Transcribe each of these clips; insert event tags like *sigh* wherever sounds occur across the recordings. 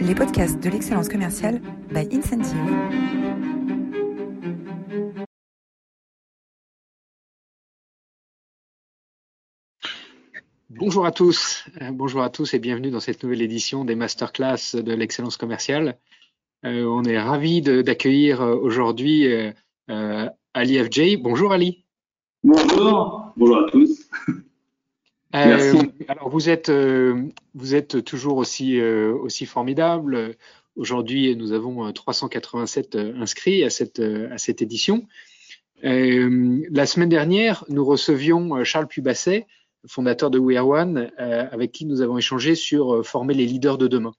les podcasts de l'excellence commerciale by Incentive. Bonjour à tous, euh, bonjour à tous et bienvenue dans cette nouvelle édition des masterclass de l'excellence commerciale. Euh, on est ravi d'accueillir euh, aujourd'hui Ali FJ. Bonjour Ali. Bonjour, bonjour à tous. Euh, alors vous êtes, euh, vous êtes toujours aussi, euh, aussi formidable. Aujourd'hui, nous avons 387 inscrits à cette, à cette édition. la semaine dernière, nous recevions Charles Pubasset, fondateur de We Are One, avec qui nous avons échangé sur former les leaders de demain.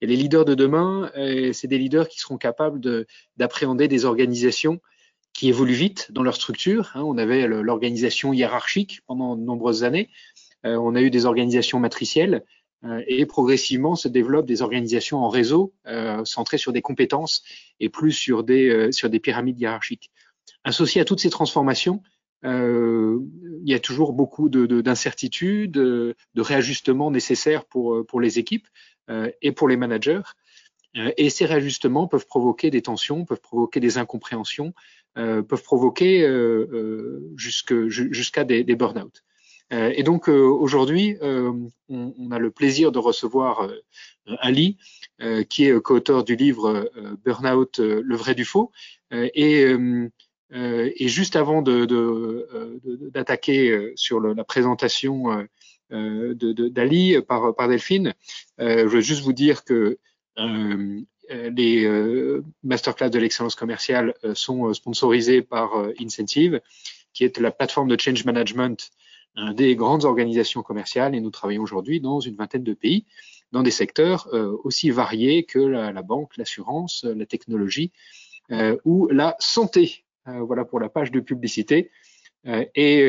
Et les leaders de demain, c'est des leaders qui seront capables d'appréhender des organisations qui évoluent vite dans leur structure. Hein. on avait l'organisation hiérarchique pendant de nombreuses années. Euh, on a eu des organisations matricielles euh, et progressivement se développent des organisations en réseau euh, centrées sur des compétences et plus sur des, sur des pyramides hiérarchiques. Associé à toutes ces transformations, il y a toujours beaucoup d'incertitudes, de, réajustements nécessaires pour, pour les équipes et pour les managers. Et ces réajustements peuvent provoquer des tensions, peuvent provoquer des incompréhensions, peuvent provoquer jusqu'à des, des burn-out. Euh, et donc euh, aujourd'hui, euh, on, on, a le plaisir de recevoir Ali, qui est co-auteur du livre Burnout, le vrai du faux. et et juste avant d'attaquer de, de, sur le, la présentation euh, d'Ali par, par, Delphine, euh, je veux juste vous dire que euh, les masterclass de l'excellence commerciale sont sponsorisés par Incentive, qui est la plateforme de change management des grandes organisations commerciales et nous travaillons aujourd'hui dans une vingtaine de pays dans des secteurs euh, aussi variés que la, banque, l'assurance, la technologie euh, ou la santé. Euh, voilà pour la page de publicité. et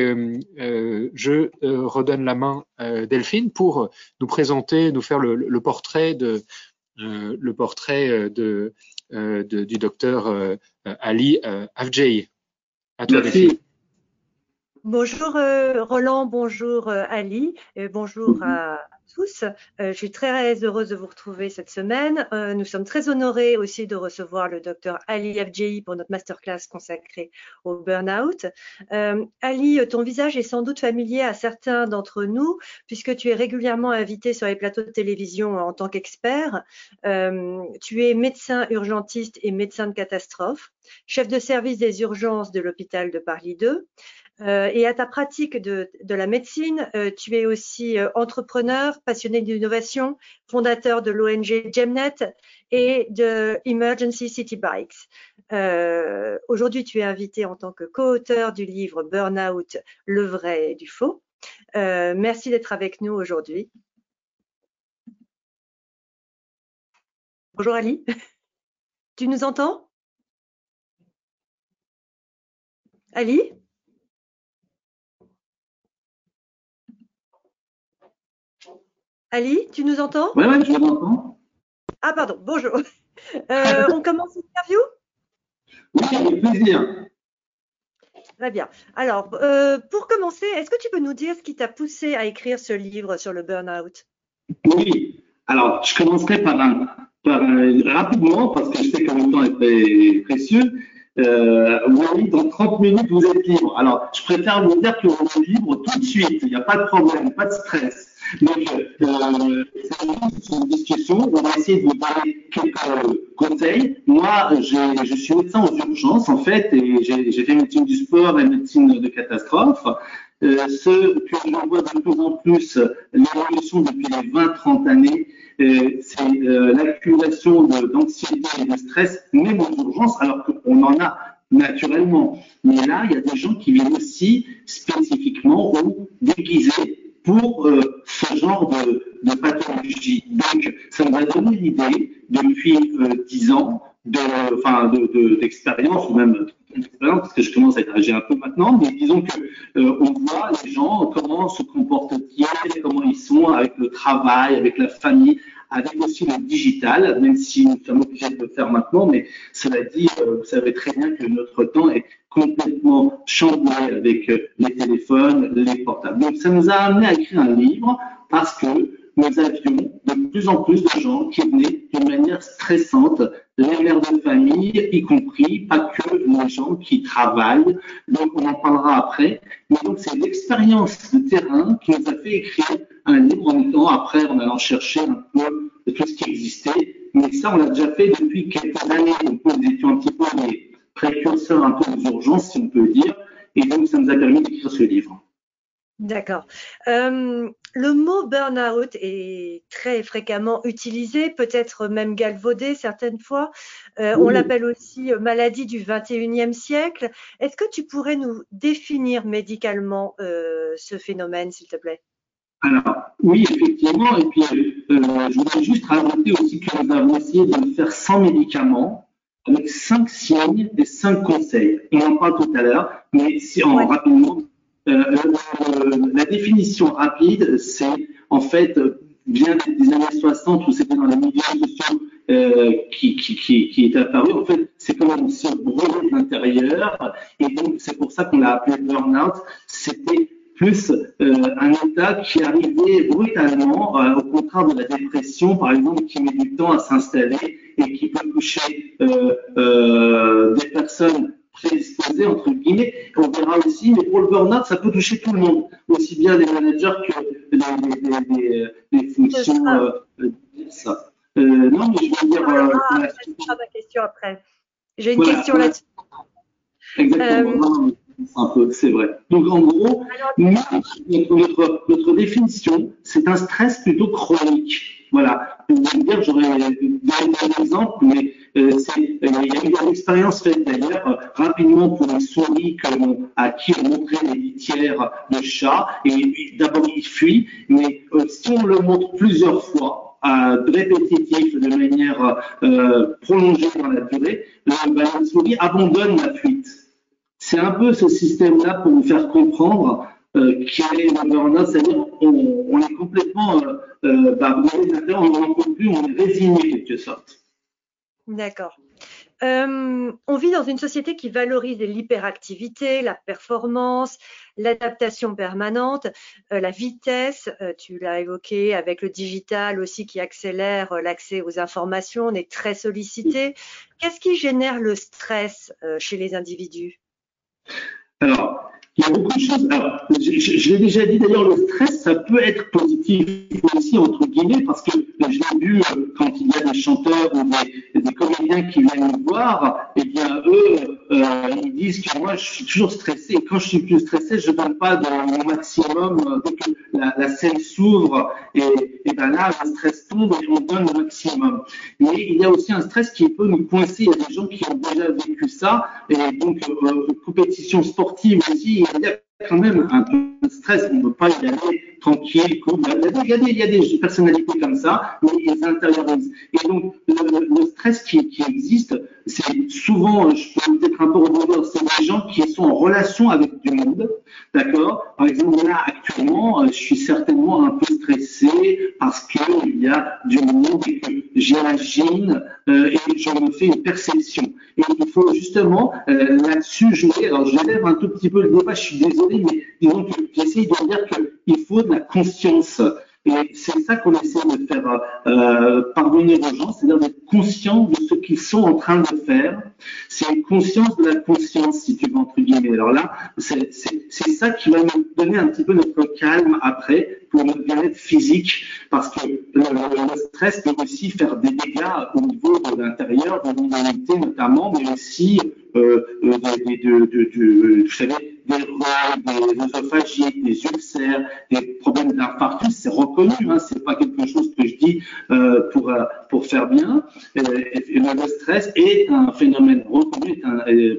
je redonne la main à Delphine pour nous présenter, nous faire le, portrait de le portrait de, du docteur Ali Afjay. À toi, Delphine. Bonjour euh, Roland, bonjour euh, Ali, et bonjour à, tous. Euh, je suis très heureuse de vous retrouver cette semaine. nous sommes très honorés aussi de recevoir le docteur Ali FJI pour notre masterclass consacrée au burn-out. Ali, ton visage est sans doute familier à certains d'entre nous puisque tu es régulièrement invité sur les plateaux de télévision en tant qu'expert. tu es médecin urgentiste et médecin de catastrophe, chef de service des urgences de l'hôpital de Paris 2. Euh, et à ta pratique de, de la médecine, euh, tu es aussi euh, entrepreneur, passionné d'innovation, fondateur de l'ONG Gemnet et de Emergency City Bikes. Aujourd'hui, tu es invité en tant que co-auteur du livre Burnout, le vrai et du faux. merci d'être avec nous aujourd'hui. Bonjour Ali, tu nous entends? Ali Ali, tu nous entends? Oui, oui, je vous entends. Ah, pardon, bonjour. Euh, *laughs* on commence l'interview? Oui, avec plaisir. Très bien. Alors, euh, pour commencer, est-ce que tu peux nous dire ce qui t'a poussé à écrire ce livre sur le burn-out? Oui. Alors, je commencerai par, un, par rapidement, parce que je sais que le temps est très précieux. Euh, oui, dans 30 minutes, vous êtes libre. Alors, je préfère vous dire que vous êtes libre tout de suite. Il n'y a pas de problème, pas de stress. Donc, euh, c'est une discussion. On va essayer de vous donner quelques conseils. Moi, je suis médecin aux urgences, en fait, et j'ai fait médecine du sport et médecine de catastrophe. Euh, ce que j'en vois de plus en plus, l'évolution depuis les 20-30 années, euh, c'est euh, l'accumulation d'anxiété et de stress, même aux urgences, alors qu'on en a naturellement. Mais là, il y a des gens qui viennent aussi spécifiquement ou déguisés pour euh, de, de, pathologie. Donc, ça nous a donné l'idée, depuis euh, dix ans, enfin, d'expérience, de, ou même d'expérience, parce que je commence à être âgé un peu maintenant, mais disons que euh, on voit les gens, comment se comportent-ils, comment ils sont avec le travail, avec la famille, avec aussi le digital, même si nous sommes obligés de le faire maintenant, mais cela dit, vous savez très bien que notre temps est complètement chamboulé avec euh, les téléphones, les portables. Donc ça nous a amené à écrire un livre parce que nous avions de plus en plus de gens qui venaient de stressantes, les mères de famille, y compris, pas que les gens qui travaillent. Donc, on en parlera après. Mais donc, c'est l'expérience de terrain qui nous a fait écrire un livre en étant après, en allant chercher un peu de tout ce qui existait. Mais ça, on l'a déjà fait depuis quelques années. Donc, nous étions un petit peu les précurseurs un peu des urgences, si on peut dire. Et donc, ça nous a permis d'écrire ce livre. D'accord. Euh, le mot burn-out est très fréquemment utilisé, peut-être même galvaudé certaines fois. Euh, on l'appelle aussi euh, maladie du 21e siècle. Est-ce que tu pourrais nous définir médicalement ce phénomène, s'il te plaît? Alors, oui, effectivement. Et puis, je voudrais juste rajouter aussi que nous avons essayé de le faire sans médicaments, avec cinq signes et cinq conseils. On en parle tout à l'heure, mais si en rapidement, euh, la définition rapide, c'est en fait bien des années 60 où c'était dans les médias sociaux euh, qui, est apparu. En fait, c'est comme on se brûlait de l'intérieur. Et donc, c'est pour ça qu'on l'a appelé burn-out. C'était plus euh, un état qui arrivait brutalement, euh, au contraire de la dépression, par exemple, qui met du temps à s'installer et qui peut toucher euh, des personnes prédisposés, entre guillemets. On verra aussi, mais pour le burn-out, ça peut toucher tout le monde, aussi bien les managers que les, les, fonctions. Euh, ça. Euh, non, mais je veux dire. Euh, ma question après. J'ai une question là-dessus. Exactement. Euh, un peu, c'est vrai. Donc en gros, notre, notre définition, c'est un stress plutôt chronique. Voilà. Pour vous dire, j'aurais donné un exemple, mais euh, euh, il y a une expérience faite d'ailleurs euh, rapidement pour les souris à qui on montrait les litières de chats. Et d'abord, ils fuient, mais si on le montre plusieurs fois, répétitif, de manière prolongée dans la durée, bah, la souris abandonne la fuite. C'est un peu ce système-là pour vous faire comprendre euh, est le burn c'est-à-dire on, on, est complètement euh, bah, on n'en peut plus, on est résigné quelque sorte. D'accord. Euh, on vit dans une société qui valorise l'hyperactivité, la performance, l'adaptation permanente, euh, la vitesse, euh, tu l'as évoqué avec le digital aussi qui accélère l'accès aux informations, on est très sollicité. Qu'est-ce qui génère le stress chez les individus? Alors, il y a beaucoup de choses. Je, l'ai déjà dit d'ailleurs, le stress, ça peut être positif aussi, entre guillemets, parce que je l'ai vu quand il y a des chanteurs ou des, qui viennent nous voir, eh bien, eux, euh, ils disent que moi, je suis toujours stressé, et quand je suis plus stressé, je ne donne pas mon maximum, euh, la, la scène s'ouvre, et, et ben là, le stress tombe et on donne le maximum. Mais il y a aussi un stress qui peut nous coincer, il y a des gens qui ont déjà vécu ça, et donc, euh, compétition sportive aussi, il y a quand même un peu de stress. On ne peut pas y aller tranquille, cool. Il y, a des, il y a des personnalités comme ça, mais ils intériorisent. Et donc, le, stress qui, existe, c'est souvent, je peux peut-être un peu rebondir, c'est des gens qui sont en relation avec du monde, d'accord? Par exemple, là, actuellement, je suis certainement un peu stressé parce qu'il y a du monde et que j'imagine euh, et j'en me fais une perception. Et il faut justement euh, là-dessus jouer. Alors, j'élève un tout petit peu le débat, je suis désolé, mais disons que j'essaye de dire qu'il faut de la conscience. Et c'est ça qu'on essaie de faire euh, pardonner aux gens, c'est-à-dire d'être conscient de ce qu'ils sont en train de faire. C'est une conscience de la conscience, si tu veux, entre guillemets. Alors là, c'est ça qui va nous donner un petit peu notre calme après pour notre bien-être physique, parce que le, stress peut aussi faire des dégâts au niveau de l'intérieur, de l'immunité notamment, mais aussi euh, euh des, de, de, de, vous savez, des des des ulcères, des problèmes d'infarctus, c'est reconnu, hein, c'est pas quelque chose que je dis euh, pour euh, pour faire bien. Le stress est un phénomène reconnu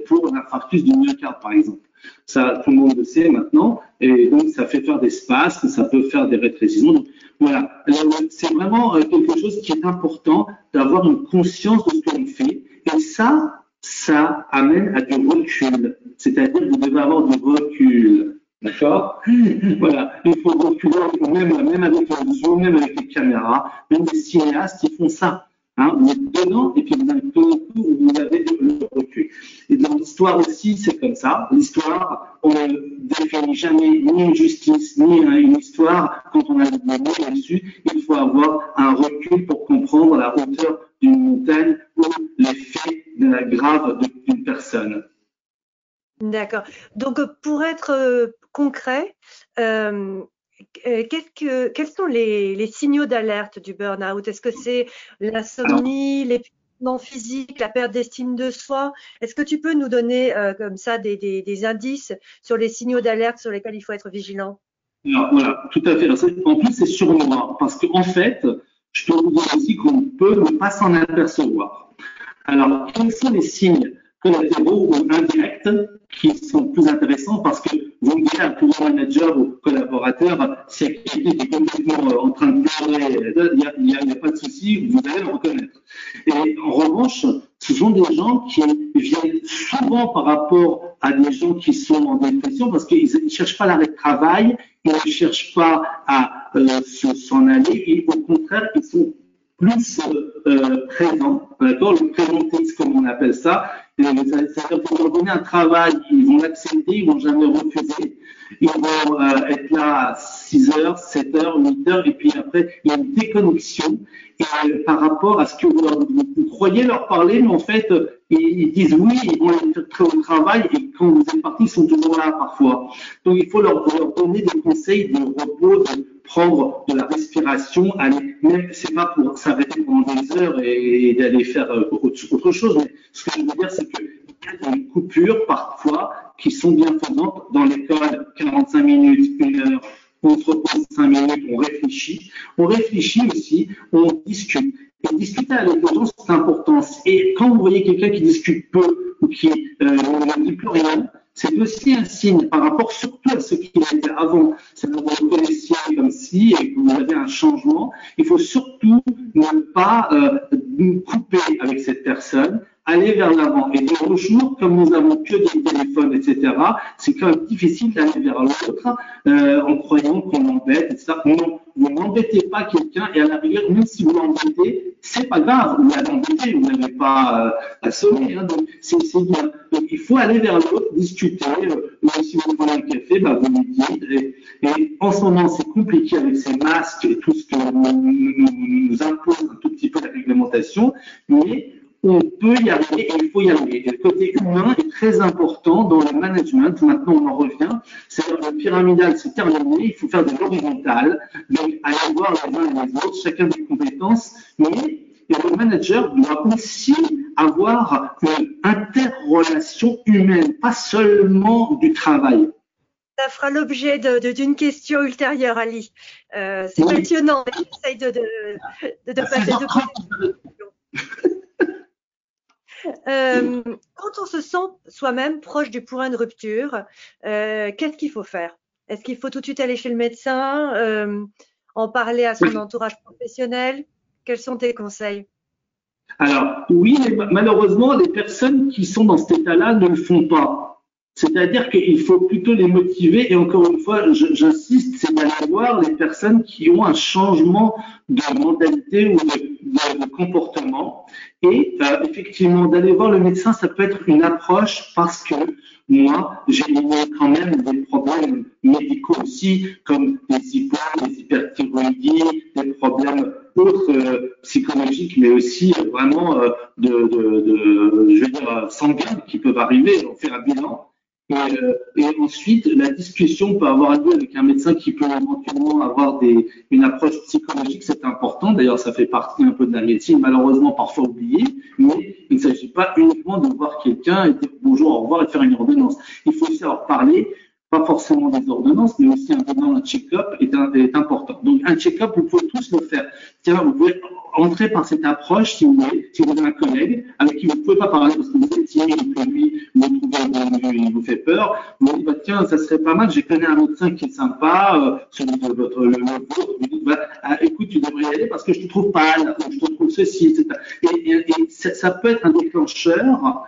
pour l'infarctus du myocarde, par exemple. Ça, tout le monde le sait maintenant, et donc ça fait faire des spasmes, ça peut faire des rétrécissements. Donc, voilà, c'est vraiment euh, quelque chose qui est important d'avoir une conscience de ce que l'on fait, et ça, ça amène à du recul. C'est-à-dire que vous devez avoir du recul. D'accord? *laughs* Voilà, il faut reculer, même, même avec le zoom, même avec les caméras, même les cinéastes, ils font ça. Hein, vous êtes dedans et puis vous avez où vous avez le recul. Et dans l'histoire aussi, c'est comme ça. L'histoire, on ne définit jamais ni une justice, ni une histoire quand on a le mot là-dessus. Il faut avoir un recul pour comprendre la hauteur d'une montagne ou l'effet grave d'une personne. D'accord. Donc, pour être euh, concret, euh, euh, quels sont les, signaux d'alerte du burn-out? Est-ce que c'est l'insomnie, l'épuisement physique, la perte d'estime de soi? Est-ce que tu peux nous donner comme ça des, indices sur les signaux d'alerte sur lesquels il faut être vigilant? Voilà, tout à fait. en plus, c'est sur moi, parce qu'en fait, je peux vous dire aussi qu'on peut ne pas s'en apercevoir. Alors, quels sont les signes? Collatéraux ou indirects qui sont plus intéressants parce que vous me direz à tout manager ou collaborateur, si quelqu'un est complètement euh, en train de pleurer, il n'y a, pas de souci, vous allez le reconnaître. Et en revanche, ce sont des gens qui viennent souvent par rapport à des gens qui sont en dépression parce qu'ils ne cherchent pas l'arrêt de travail, ils ne cherchent pas à euh, s'en aller, et au contraire, ils sont plus euh, présents, d'accord, le présentisme comme on appelle ça, c'est-à-dire pour leur donner un travail, ils vont l'accepter, ils vont jamais refuser. Ils vont euh, être là à 6 heures, 7 heures, 8 heures, et puis après, il y a une déconnexion euh, par rapport à ce que vous, croyez leur parler, mais en fait, ils, disent oui, ils vont aller faire au travail, et quand vous êtes parti, ils sont toujours là parfois. Donc, il faut leur, leur donner des conseils de repos, de prendre de la respiration, aller, même c'est pas pour s'arrêter pendant des heures et, d'aller faire euh, autre chose, mais ce que je veux dire, c'est qu'il y a des coupures parfois qui sont bienfaisantes dans l'école, 45 minutes, une heure, on se repose 5 minutes, on réfléchit. On réfléchit aussi, on discute. Et discuter avec les c'est important. Et quand vous voyez quelqu'un qui discute peu ou qui euh, ne dit plus rien, c'est aussi un signe par rapport surtout à ce qu'il était avant. C'est que vous vous connaissiez comme si et que vous avez un changement. Il faut surtout ne pas euh, couper avec cette personne, aller vers l'avant. Et de nos jours, comme nous avons que des téléphones, etc., c'est quand même difficile d'aller vers l'autre euh, en croyant qu'on l'embête, etc. n'embêtez pas quelqu'un et à la rigueur, même si vous l'embêtez, c'est pas grave, vous l'avez embêté, vous n'avez pas euh, assommé, hein, donc c'est bien. Donc il faut aller vers l'autre, discuter, euh, même si vous prenez un café, bah, vous lui dites, et, en ce moment c'est compliqué avec ces masques et tout ce que nous, nous impose un tout petit peu la réglementation, mais on peut y arriver et il faut y arriver. Et le côté humain est très important dans le management. Maintenant, on en revient. C'est-à-dire le pyramidal, c'est terminé. Il faut faire de l'horizontal. Donc, aller voir les uns et les autres, chacun des compétences. Mais le manager doit aussi avoir une interrelation humaine, pas seulement du travail. Ça fera l'objet d'une question ultérieure, Ali. Euh, c'est passionnant. J'essaye de, de, de, passer de euh, quand on se sent soi-même proche du point de rupture, euh, qu'est-ce qu'il faut faire? Est-ce qu'il faut tout de suite aller chez le médecin, euh, en parler à son entourage professionnel? Quels sont tes conseils? Alors oui, malheureusement, les personnes qui sont dans cet état-là ne le font pas. C'est-à-dire qu'il faut plutôt les motiver, et encore une fois, j'insiste, c'est d'aller voir les personnes qui ont un changement de mentalité ou de, comportement. Et euh, effectivement, d'aller voir le médecin, ça peut être une approche parce que moi, j'ai quand même des problèmes médicaux aussi, comme des hypos, des hyperthyroïdies, des problèmes autres euh, psychologiques, mais aussi euh, vraiment de, de, de, je veux dire, sanguins qui peuvent arriver. On fait un bilan euh, et, ensuite, la discussion peut avoir lieu avec un médecin qui peut éventuellement avoir des, une approche psychologique, c'est important. D'ailleurs, ça fait partie un peu de la médecine, malheureusement parfois oubliée, mais il ne s'agit pas uniquement de voir quelqu'un et dire bonjour, au revoir et faire une ordonnance. Il faut aussi avoir parlé pas forcément des ordonnances, mais aussi un bilan, un check-up est, est, important. Donc un check-up, vous pouvez tous le faire. Tiens, vous pouvez entrer par cette approche si vous voulez, si vous avez un collègue avec qui vous ne pouvez pas parler parce que vous êtes timide que lui, vous trouvez il vous fait peur, vous dites, bah, tiens, ça serait pas mal, j'ai connu un médecin qui est sympa, euh, celui de votre, le, vôtre, dites, bah, ah, écoute, tu devrais y aller parce que je te trouve pâle, je te trouve ceci, etc. Et, et, et ça peut être un déclencheur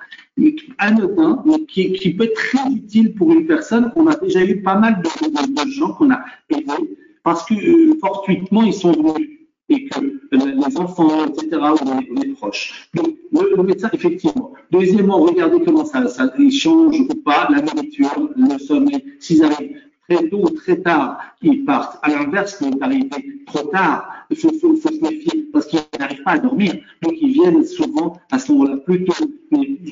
anodin, qui, qui, peut être très utile pour une personne. On a déjà eu pas mal de, de, gens qu'on a aidés parce que euh, fortuitement ils sont venus et que les enfants, etc., ou les, proches. Donc, le, médecin, effectivement. Deuxièmement, regardez comment ça, ça change ou pas la nourriture, le sommeil. S'ils arrivent très tôt ou très tard, ils partent. À l'inverse, quand ils arrivent trop tard, il faut, se méfier parce qu'ils n'arrivent pas à dormir. Donc, ils viennent souvent à ce moment-là plutôt.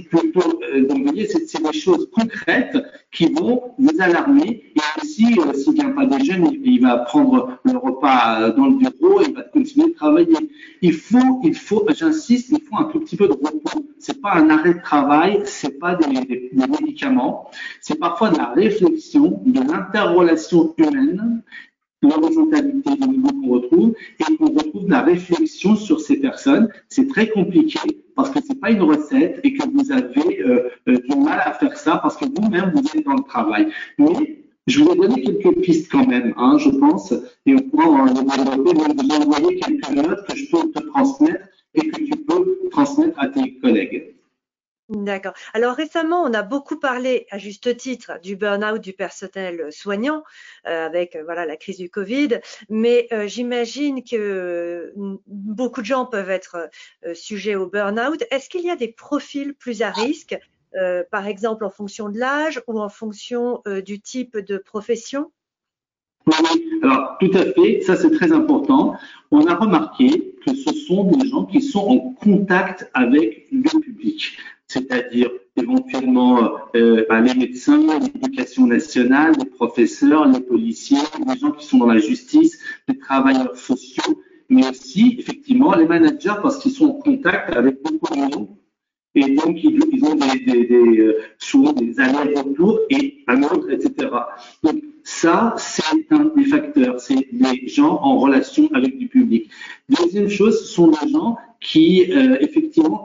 Plutôt vous voyez, c'est des choses concrètes qui vont vous alarmer. Et aussi, euh, s'il vient pas des jeunes, il, va prendre le repas euh, dans le bureau et il va continuer de travailler. Il faut, il faut, j'insiste, il faut un tout petit peu de repos. C'est pas un arrêt de travail, c'est pas des médicaments. C'est parfois de la réflexion, de l'interrelation humaine l'horizontalité de niveau qu'on retrouve et qu'on retrouve la réflexion sur ces personnes. C'est très compliqué parce que c'est pas une recette et que vous avez euh, euh, du mal à faire ça parce que vous-même vous êtes dans le travail. Mais je vous ai donné quelques pistes quand même, hein, je pense, et on pourra en développer. Donc vous envoyer quelques notes que je peux te transmettre et que tu peux transmettre à tes collègues. D'accord. Alors récemment, on a beaucoup parlé, à juste titre, du burn-out du personnel soignant euh, avec euh, voilà la crise du Covid, mais euh, j'imagine que beaucoup de gens peuvent être sujets au burn-out. Est-ce qu'il y a des profils plus à risque, par exemple en fonction de l'âge ou en fonction du type de profession? Alors tout à fait, ça c'est très important. On a remarqué que ce sont des gens qui sont en contact avec le public c'est-à-dire éventuellement euh, bah, les médecins, l'éducation nationale, les professeurs, les policiers, les gens qui sont dans la justice, les travailleurs sociaux, mais aussi effectivement les managers parce qu'ils sont en contact avec beaucoup de monde et donc ils, ont euh, souvent des allers-retours et un autre, etc. Donc ça, c'est un des facteurs, c'est les gens en relation avec du public. Deuxième chose, ce sont des gens qui, euh, effectivement,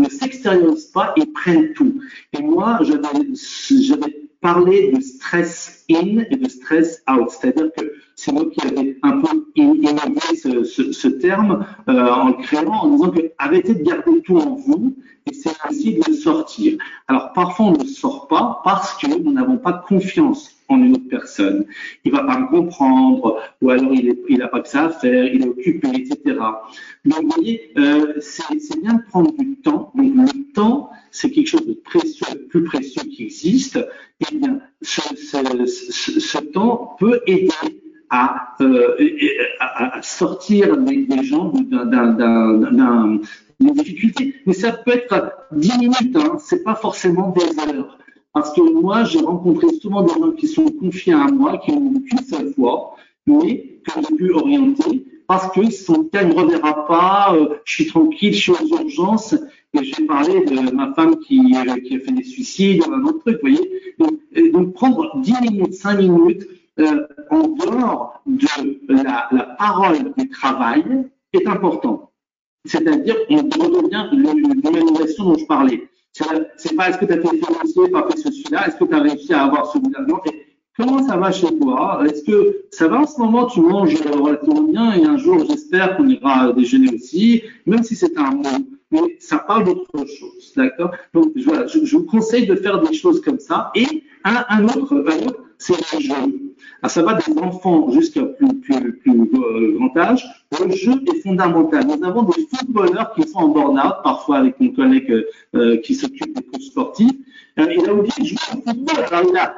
ne s'extériorisent pas et prennent tout. Et moi, j'avais parlé de stress in et de stress out, c'est-à-dire que c'est moi qui avais un peu innové ce, terme euh, en le créant en disant que arrêtez de garder tout en vous et c'est aussi de sortir. Alors parfois on ne sort pas parce que nous n'avons pas confiance en une autre personne. Il va pas me comprendre, ou alors il n'a pas que ça à faire, il est occupé, etc. Donc vous voyez, euh, c'est bien de prendre du temps. Donc le temps, c'est quelque chose de précieux, plus précieux qui existe. Et eh bien, ce, temps peut aider à, euh, sortir des, gens d'une difficulté. Mais ça peut être 10 minutes, hein, c'est pas forcément des heures. Parce que moi, j'ai rencontré souvent des gens qui sont confiés à moi, qui ont vu qu'une seule fois, mais que j'ai pu orienter parce qu'ils sont cas, ne reverra pas, euh, je suis tranquille, je suis aux urgences. Et j'ai parlé de ma femme qui, euh, qui, a fait des suicides, un autre truc, vous voyez. Donc, donc prendre 10 minutes, 5 minutes, euh, en dehors de la, la parole du travail est important. C'est-à-dire, on redevient l'humanisation dont je parlais. C'est pas est-ce que tu as fait financier, pas fait ceci-là, est-ce que tu as réussi à avoir celui-là. Non, comment ça va chez toi? Est-ce que ça va en ce moment? Tu manges relativement bien et un jour, j'espère qu'on ira déjeuner aussi, même si c'est un mot. Mais ça parle d'autre chose, d'accord? Donc voilà, je, vous conseille de faire des choses comme ça. Et un autre, un autre c'est le jeu. Alors, ça va des enfants jusqu'à plus, plus, plus euh, grand âge. Le jeu est fondamental. Nous avons des footballeurs qui sont en burn-out, parfois avec mon collègue euh, qui s'occupe des coachs sportifs. Euh, il a oublié de jouer au football. Alors, il a,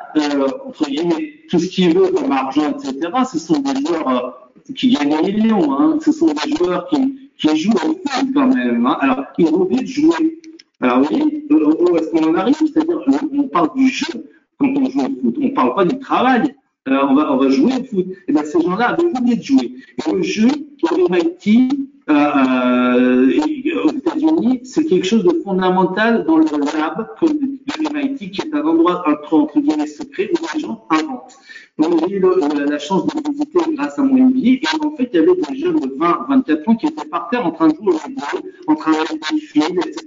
entre guillemets, tout ce qu'il veut comme argent, etc. Ce sont des joueurs qui gagnent un million. Hein. Ce sont des joueurs qui, qui jouent au foot quand même. Hein. Alors, il a oublié de jouer. Alors, vous voyez, où est-ce qu'on en arrive? C'est-à-dire, on parle du jeu quand on joue au foot. On ne parle pas du travail. Euh, on, va, on va jouer au Et bien, ces gens-là avaient oublié de jouer. Et le jeu, pour MIT, euh, euh, aux États-Unis, c'est quelque chose de fondamental dans le lab de MIT, qui est un endroit entre, guillemets secret où les gens inventent. Donc, j'ai eu la chance de visiter grâce à mon MBA. Et en fait, il y avait des jeunes de 20, 24 ans qui étaient par terre en train de jouer au football, en train de faire des etc.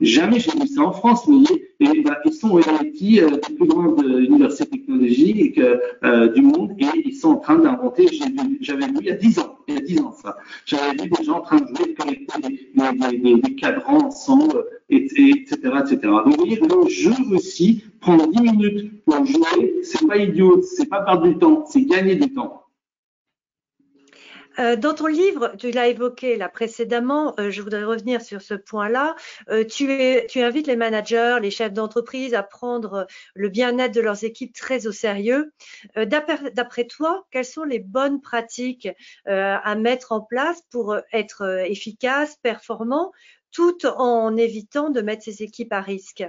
Jamais j'ai vu ça en France, vous voyez. Et bah, ils sont au euh, des plus grandes euh, universités technologiques euh, du monde, et ils sont en train d'inventer. J'avais vu il y a 10 ans, il y a 10 ans ça. J'avais vu des gens en train de jouer, de des, cadrans ensemble, et, etc., etc. Donc vous voyez, le jeu aussi, prendre 10 minutes pour jouer, c'est pas idiot, c'est pas perdre du temps, c'est gagner du temps. Euh, dans ton livre, tu l'as évoqué là précédemment, euh, je voudrais revenir sur ce point-là. Euh, tu, tu, invites les managers, les chefs d'entreprise à prendre le bien-être de leurs équipes très au sérieux. D'après toi, quelles sont les bonnes pratiques à mettre en place pour être efficace, performant, tout en évitant de mettre ces équipes à risque?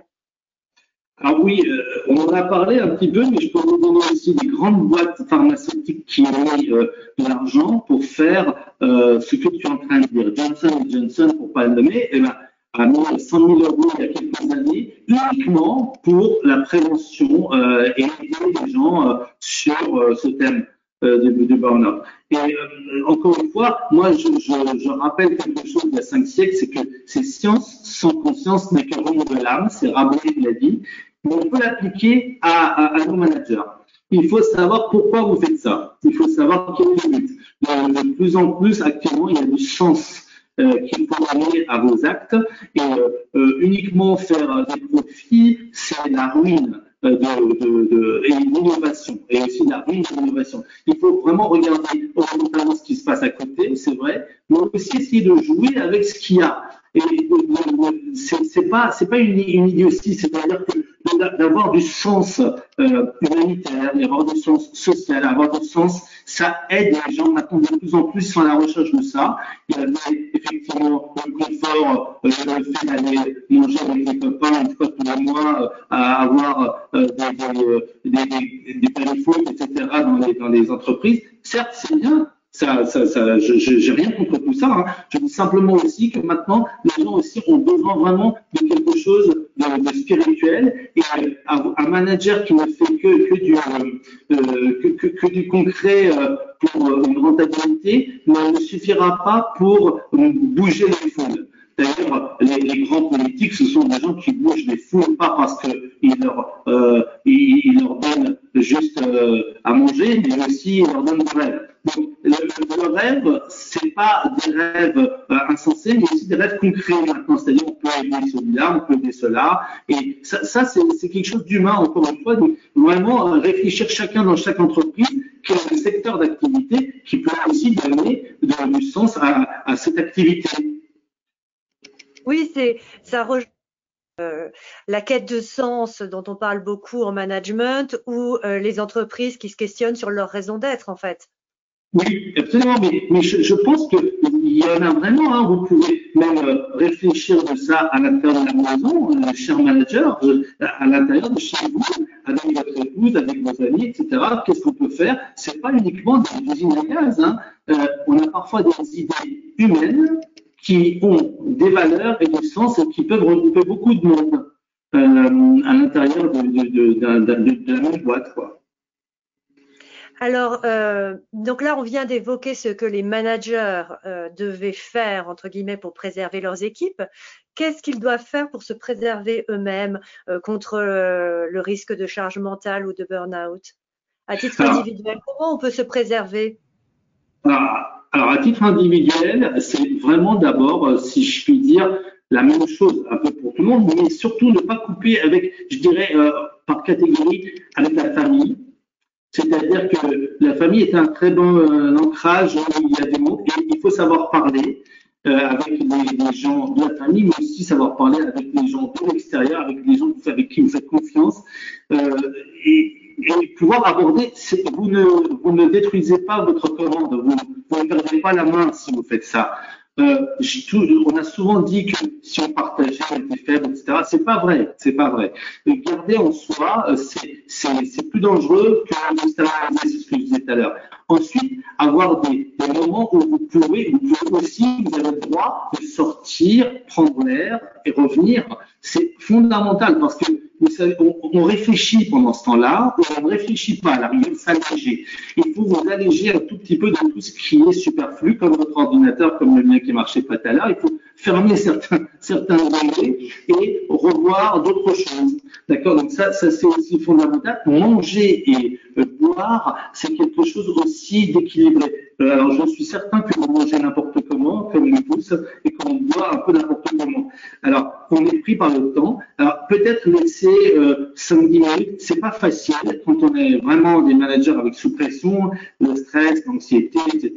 Ah oui, euh, on en a parlé un petit peu, mais je peux vous donner aussi des grandes boîtes pharmaceutiques qui ont euh, de l'argent pour faire euh, ce que tu es en train de dire. Johnson Johnson, pour pas le nommer, eh ben, a mis 100 000 euros il y a quelques années uniquement pour la prévention et aider les gens sur ce thème du, du burn-out. Et encore une fois, moi, je, je, je rappelle quelque chose d'il y a cinq siècles, c'est que ces sciences sans conscience n'est que de l'âme, c'est Rabelais qui l'a dit, mais on peut l'appliquer à, à, nos managers. Il faut savoir pourquoi vous faites ça. Il faut savoir quel est le but. De, plus en plus, actuellement, il y a du sens euh, qu'il faut donner à vos actes. Et euh, euh, uniquement faire des profits, c'est la ruine de, de, de, et l'innovation, et aussi la ruine de l'innovation. Il faut vraiment regarder notamment ce qui se passe à côté, c'est vrai, mais aussi essayer de jouer avec ce qu'il y a. Et c'est pas pas une, une idiotie, c'est-à-dire que d'avoir du sens euh, humanitaire, d'avoir du sens social, d'avoir du sens, ça aide les gens maintenant de plus en plus à la recherche de ça. Il y avait effectivement le confort, euh, le fait d'aller manger avec les copains une fois tous les mois, euh, à avoir euh, des, des, des, des etc. dans les, dans les entreprises. Certes, c'est bien, ça, ça, ça, je n'ai rien contre tout ça. Hein. Je dis simplement aussi que maintenant, les gens aussi ont besoin vraiment de quelque chose de, de spirituel et un, manager qui ne fait que, que, du, euh, que, que, que, du concret euh, pour une rentabilité ne suffira pas pour bouger les foules. D'ailleurs, les, les, grands politiques, ce sont des gens qui bougent les foules, pas parce qu'ils leur, euh, ils, leur donnent juste euh, à manger, mais aussi ils leur donnent des rêves. Donc, le, le rêve, c'est pas des rêves euh, insensés, mais aussi des rêves concrets maintenant. C'est-à-dire, on peut aider celui-là, on peut aider cela. Et ça, ça c'est quelque chose d'humain, encore une fois. Donc, vraiment, euh, réfléchir chacun dans chaque entreprise, quel est le secteur d'activité qui peut aussi donner du sens à, à cette activité. Oui, c'est ça rejoint euh, la quête de sens dont on parle beaucoup en management ou euh, les entreprises qui se questionnent sur leur raison d'être en fait. Oui, absolument, mais, je, pense qu'il y en a vraiment. Hein, vous pouvez même euh, réfléchir de ça à l'intérieur de la maison, euh, cher manager, à l'intérieur de chez vous, avec votre épouse, avec vos amis, etc. Qu'est-ce qu'on peut faire? C'est pas uniquement des usines à gaz. Hein. on a parfois des idées humaines qui ont des valeurs et du sens et qui peuvent regrouper beaucoup de monde euh, à l'intérieur de, de, de, de, la même boîte. Quoi. Alors, euh, donc là, on vient d'évoquer ce que les managers euh, devaient faire, entre guillemets, pour préserver leurs équipes. Qu'est-ce qu'ils doivent faire pour se préserver eux-mêmes contre le risque de charge mentale ou de burn-out? À titre individuel, comment on peut se préserver? Ah, alors, à titre individuel, c'est vraiment d'abord, euh, si je puis dire, la même chose un peu pour tout le monde, mais surtout ne pas couper avec, je dirais, euh, par catégorie, avec la famille. C'est-à-dire que la famille est un très bon euh, ancrage, il y a des mots, et il faut savoir parler avec les, gens de la famille, mais aussi savoir parler avec les gens de l'extérieur, avec les gens avec qui vous faites confiance. Et pouvoir aborder, vous ne, vous ne détruisez pas votre commande, vous, ne perdez pas la main si vous faites ça. Euh, on a souvent dit que si on partageait, on était faible, etc. C'est pas vrai, c'est pas vrai. garder en soi, euh, c'est plus dangereux que c'est ce que je disais tout à l'heure. Ensuite, avoir des, des, moments où vous pouvez, vous pouvez aussi, vous avez le droit de sortir, prendre l'air et revenir. C'est fondamental parce que vous savez, on, réfléchit pendant ce temps-là, on ne réfléchit pas, la de s'alléger. Il faut vous alléger un tout petit peu de tout ce qui est superflu, comme votre ordinateur, comme le mien qui marchait pas tout à l'heure. Fermer certains, certains et revoir d'autres choses. D'accord? Donc ça, ça c'est aussi fondamental. Manger et boire, c'est quelque chose aussi d'équilibré. Alors je suis certain que vous mangez n'importe comment, comme nous tous, et qu'on boit un peu n'importe comment. Alors on est pris par le temps. Alors peut-être laisser euh, 5-10 minutes, c'est pas facile quand on est vraiment des managers avec sous pression, le stress, l'anxiété, etc.,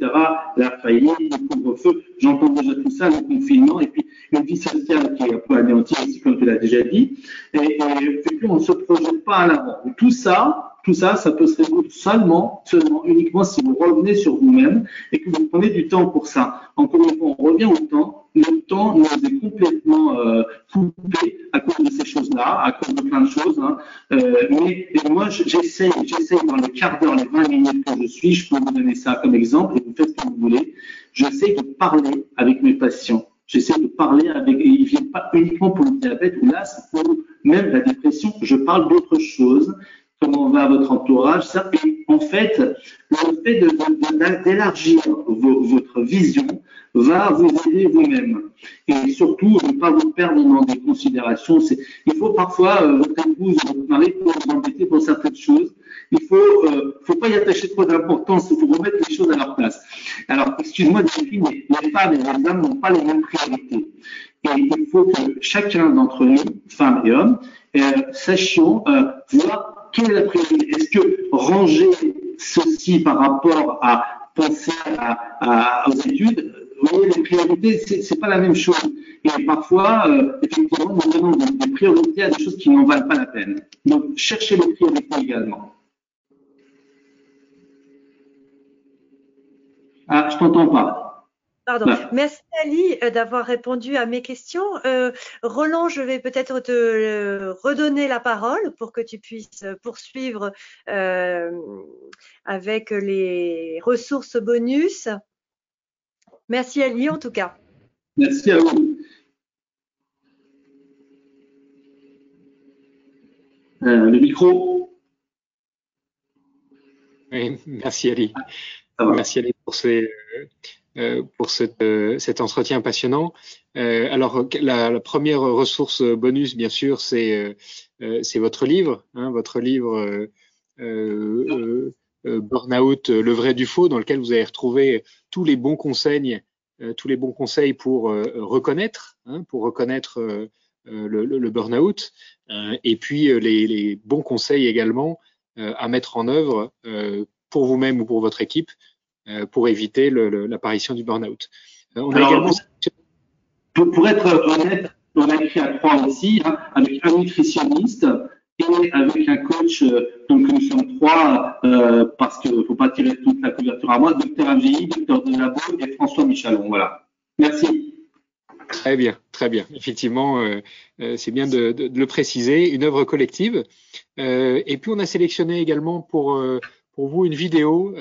la faillite, le couvre-feu. J'entends déjà tout ça, le confinement, et puis une vie sociale qui est un peu anéantie comme tu l'as déjà dit. Et, et, puis on se projette pas à l'avant. Tout ça, tout ça, ça peut se résoudre seulement, seulement, uniquement si vous revenez sur vous-même et que vous prenez du temps pour ça. Encore une fois, on revient au temps. Le temps nous est complètement euh, coupé à cause de ces choses-là, à cause de plein de choses. Hein. Euh, mais moi, j'essaye, j'essaye dans le quart d'heure, les 20 minutes que je suis, je peux vous donner ça comme exemple et vous faites ce que vous voulez. J'essaie de parler avec mes patients. J'essaie de parler avec, et ils viennent pas uniquement pour le diabète ou pour même la dépression. Je parle d'autres choses comment va votre entourage. Ça, et en fait, le fait d'élargir votre vision va vous aider vous-même. Et surtout, ne pas vous perdre dans des considérations. Il faut parfois, euh, votre épouse ou votre mari pour vous embêter pour certaines choses. Il faut, euh, faut pas y attacher trop d'importance. Il faut remettre les choses à leur place. Alors, excuse-moi, mais les femmes et les hommes n'ont pas les mêmes priorités. Et il faut que chacun d'entre nous, femmes et hommes, euh, sachions voir quelle est la priorité Est-ce que ranger ceci par rapport à penser à, aux études, vous voyez, les priorités, c'est pas la même chose. Et parfois, euh, effectivement, nous donnons des, priorités à des choses qui n'en valent pas la peine. Donc, cherchez les priorités également. Ah, je t'entends pas. Pardon. Merci Ali euh, d'avoir répondu à mes questions. Euh, Roland, je vais peut-être te euh, redonner la parole pour que tu puisses poursuivre avec les ressources bonus. Merci Ali en tout cas. Merci à vous. le micro. Oui, merci Ali. Merci Ali pour ces pour euh, cet entretien passionnant. Euh, alors, la, première ressource bonus, bien sûr, c'est votre livre, hein, votre livre Burnout, le vrai du faux, dans lequel vous allez retrouver tous les bons conseils, tous les bons conseils pour reconnaître, hein, pour reconnaître le, le, burn-out, et puis les, les, bons conseils également à mettre en œuvre pour vous-même ou pour votre équipe euh, pour éviter l'apparition du burn-out. Euh, on a également... pour, être honnête, on a écrit à trois aussi, hein, avec un nutritionniste et avec un coach. Euh, donc nous sommes trois parce qu'il ne faut pas tirer toute la couverture à moi. Docteur MGI, docteur Delabo et François Michalon. Voilà. Merci. Très bien, très bien. Effectivement, c'est bien de, de, le préciser. Une œuvre collective. et puis on a sélectionné également pour pour vous une vidéo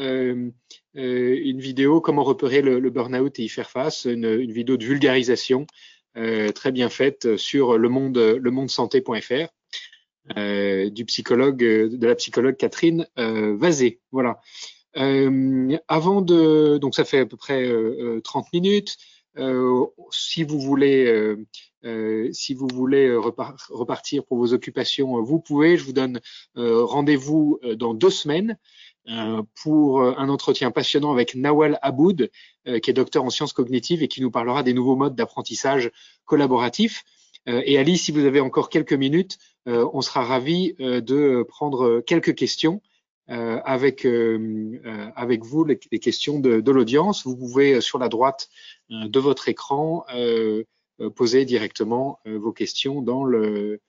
euh, une vidéo comment repérer le, le burn-out et y faire face, une, une vidéo de vulgarisation euh, très bien faite sur le monde, santé.fr euh, du psychologue, de la psychologue Catherine Vazé. Voilà. avant de, donc ça fait à peu près 30 minutes. Si vous voulez, si vous voulez repartir pour vos occupations, vous pouvez. Je vous donne rendez-vous dans deux semaines euh, pour euh, un entretien passionnant avec Nawal Aboud, euh, qui est docteur en sciences cognitives et qui nous parlera des nouveaux modes d'apprentissage collaboratif. et Ali, si vous avez encore quelques minutes, on sera ravi de prendre quelques questions avec, avec vous, les, questions de, l'audience. Vous pouvez, sur la droite de votre écran, poser directement vos questions dans le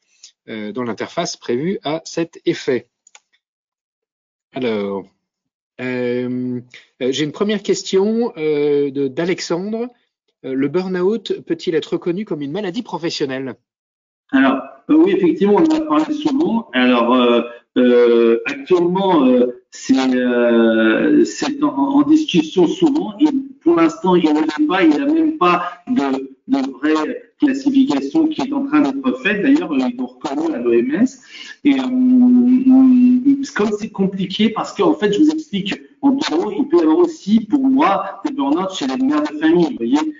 dans l'interface prévue à cet effet. Alors, euh, euh, j'ai une première question euh, d'Alexandre. le burn-out peut-il être reconnu comme une maladie professionnelle? Alors, oui, effectivement, on en a parlé souvent. Alors, actuellement, c'est en, en, discussion souvent. pour l'instant, il n'y a pas, il n'y a même pas de de vraie classification qui est en train d'être faite. D'ailleurs, ils ont reconnu à l'OMS. Et euh, comme c'est compliqué, parce qu'en fait, je vous explique, en gros, il peut y avoir aussi, pour moi, des burn-out chez les mères de famille. Vous voyez,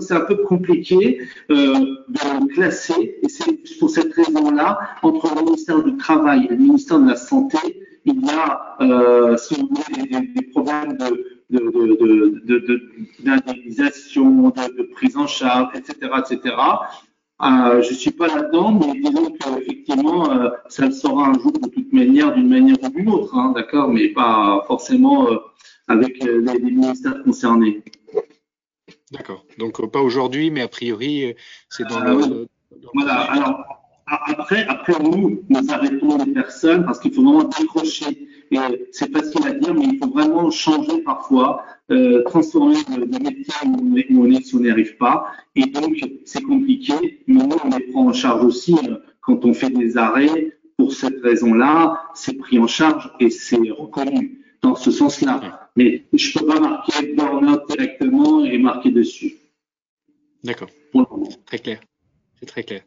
C'est un peu compliqué euh, de classer. Et c'est pour cette raison-là, entre le ministère du Travail et le ministère de la Santé, il y a, euh, si vous voulez, des problèmes de d'indemnisation, de, de, de, prise en charge, etc., etc. Euh, je suis pas là-dedans, mais disons qu'effectivement, euh, ça le sera un jour de toute manière, d'une manière ou d'une autre, hein, d'accord, mais pas forcément euh, avec euh, les, les, ministères concernés. D'accord. Donc pas aujourd'hui, mais a priori, c'est dans le. Voilà. Alors après, après nous, nous arrêtons les personnes parce qu'il faut vraiment décrocher et c'est facile à dire, mais il faut vraiment changer parfois, euh, transformer le, le métier où on est si on n'y arrive pas. Et donc, c'est compliqué, mais nous, on les prend en charge aussi euh, quand on fait des arrêts. Pour cette raison-là, c'est pris en charge et c'est reconnu dans ce sens-là. Mais je peux pas marquer burn-out directement et marquer dessus. D'accord. Très clair. C'est très clair.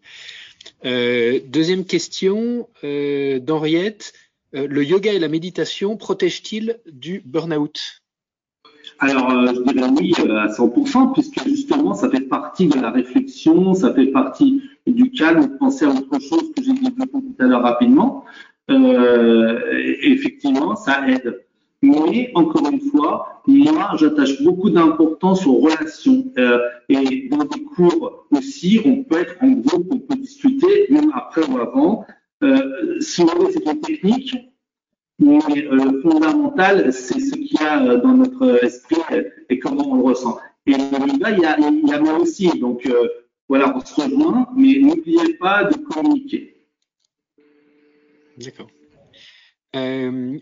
Euh, deuxième question euh, d'Henriette. Euh, le yoga et la méditation protègent-ils du burn-out? Alors, je dirais oui à 100%, puisque justement, ça fait partie de la réflexion, ça fait partie du calme, de penser à autre chose que j'ai développé tout à l'heure rapidement. Effectivement, ça aide. Mais encore une fois, moi, j'attache beaucoup d'importance aux relations. Euh, et dans des cours aussi, on peut être en groupe, on peut discuter, même après ou avant. Euh, si vous voulez, c'est une technique, mais euh, fondamental, c'est ce qu'il y a dans notre esprit et comment on le ressent. Et là, il y a, moi aussi. Donc euh, voilà, on se rejoint, mais n'oubliez pas de communiquer. D'accord. Euh,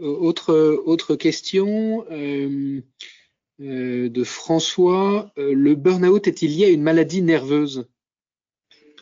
autre, autre question euh, de François. le burn-out est-il lié à une maladie nerveuse?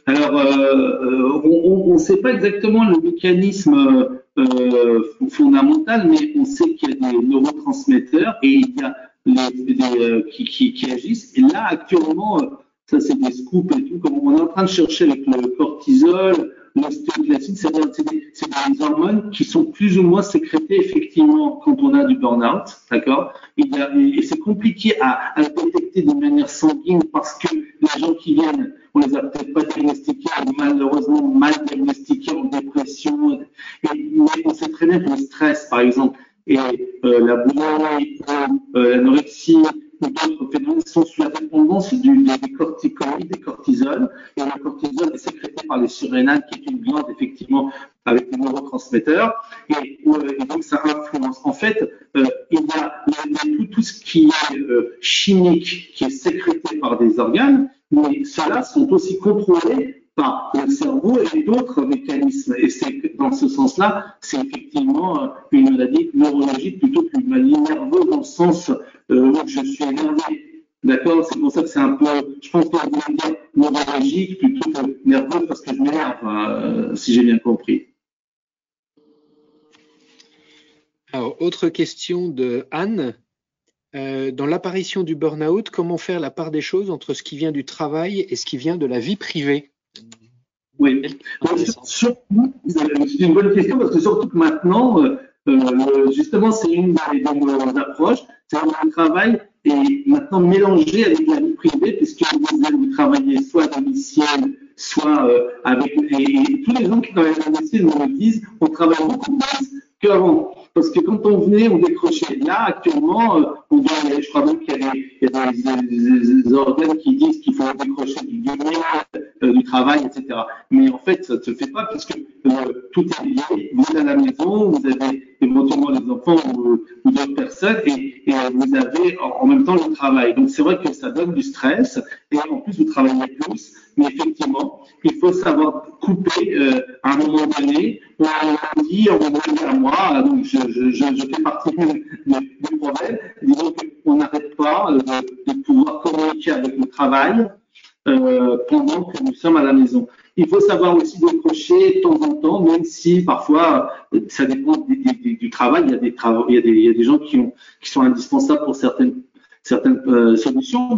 Alors, euh, on ne sait pas exactement le mécanisme euh, fondamental, mais on sait qu'il y a des neurotransmetteurs et il y a les, euh, qui, qui, agissent. Et là, actuellement, ça c'est des scoops et tout, comme on est en train de chercher avec le cortisol, l'ostéoclastine, c'est des, des, hormones qui sont plus ou moins sécrétées effectivement quand on a du burn-out, d'accord? Et, c'est compliqué à, détecter de manière sanguine parce que les gens qui viennent on les a peut-être pas diagnostiqués, malheureusement mal diagnostiqués en dépression. Et, mais on sait très bien que le stress, par exemple, et euh, la boulimie, euh, l'anorexie ou d'autres phénomènes sont sous la dépendance du, des corticoïdes, des cortisol. Et le cortisol est sécrété par les surrénales, qui effectivement, avec des neurotransmetteurs. Et, euh, et donc, ça influence. En fait, euh, il y a, tout, ce qui est euh, chimique, qui est sécrété par des organes, mais ceux-là sont aussi contrôlés par le cerveau et d'autres mécanismes. Et c'est dans ce sens-là, c'est effectivement une maladie neurologique plutôt qu'une maladie nerveuse dans le sens où je suis énervé. D'accord C'est pour ça que c'est un peu, je pense neurologique plutôt que nerveux parce que je m'énerve, euh, si j'ai bien compris. Alors, autre question de Anne. Euh, dans l'apparition du burn-out, comment faire la part des choses entre ce qui vient du travail et ce qui vient de la vie privée? Oui, c'est une bonne question parce que surtout que maintenant, euh, euh justement, c'est une des, approches, c'est le travail est maintenant mélangé avec la vie privée puisque vous, travaillez soit à domicile, soit euh, avec et, tous les gens qui travaillent à domicile le disent, on travaille beaucoup plus qu'avant. Parce que quand on venait, on décrochait. Là, actuellement, euh, on voit, je crois même qu'il y a, des, des, organes qui disent qu'il faut décrocher du euh, du travail, etc. Mais en fait, ça ne se fait pas puisque euh, tout est lié. Vous êtes à la maison, vous avez éventuellement les enfants ou, ou d'autres personnes et, et, vous avez en, même temps le travail. Donc c'est vrai que ça donne du stress et en plus vous travaillez plus. Mais effectivement, il faut savoir couper euh, à un moment donné. On dit, on dire à moi, donc je, je, je, je fais partie du, du problème. Disons qu'on n'arrête pas de, de, pouvoir communiquer avec le travail euh, pendant que nous sommes à la maison. Il faut savoir aussi décrocher de temps en temps, même si parfois ça dépend du, travail. Il y a des gens qui, ont, qui sont indispensables pour certaines certaines solutions,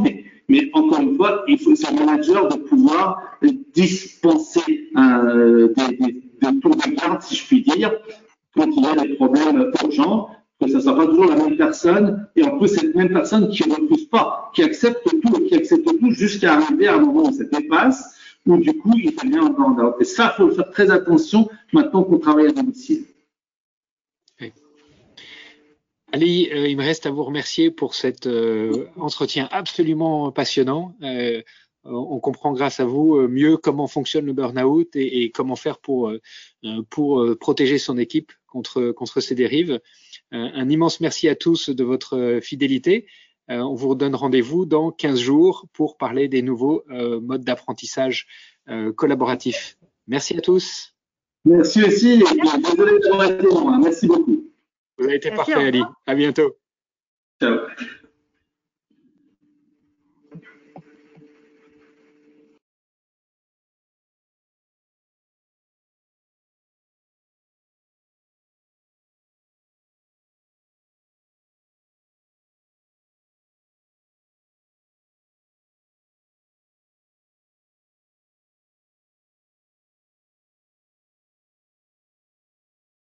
mais, encore une fois, il faut c'est manager de pouvoir dispenser des, des tours de garde, si je puis dire, quand il y a des problèmes urgents, que ce ne soit pas toujours la même personne, et en plus cette même personne qui ne refuse pas, qui accepte tout qui accepte tout jusqu'à arriver à un moment où ça dépasse, où du coup il devient en burn Et ça, il faut faire très attention maintenant qu'on travaille à domicile. Ali, euh, il me reste à vous remercier pour cet euh, entretien absolument passionnant. Euh, on comprend grâce à vous mieux comment fonctionne le burn-out et, et, comment faire pour, pour protéger son équipe contre, contre ces dérives. Un immense merci à tous de votre fidélité. on vous donne rendez-vous dans 15 jours pour parler des nouveaux modes d'apprentissage collaboratif. Merci à tous. Merci aussi. Désolé d'avoir été long. Merci beaucoup. Vous avez été parfait, Ali. À bientôt. Ciao.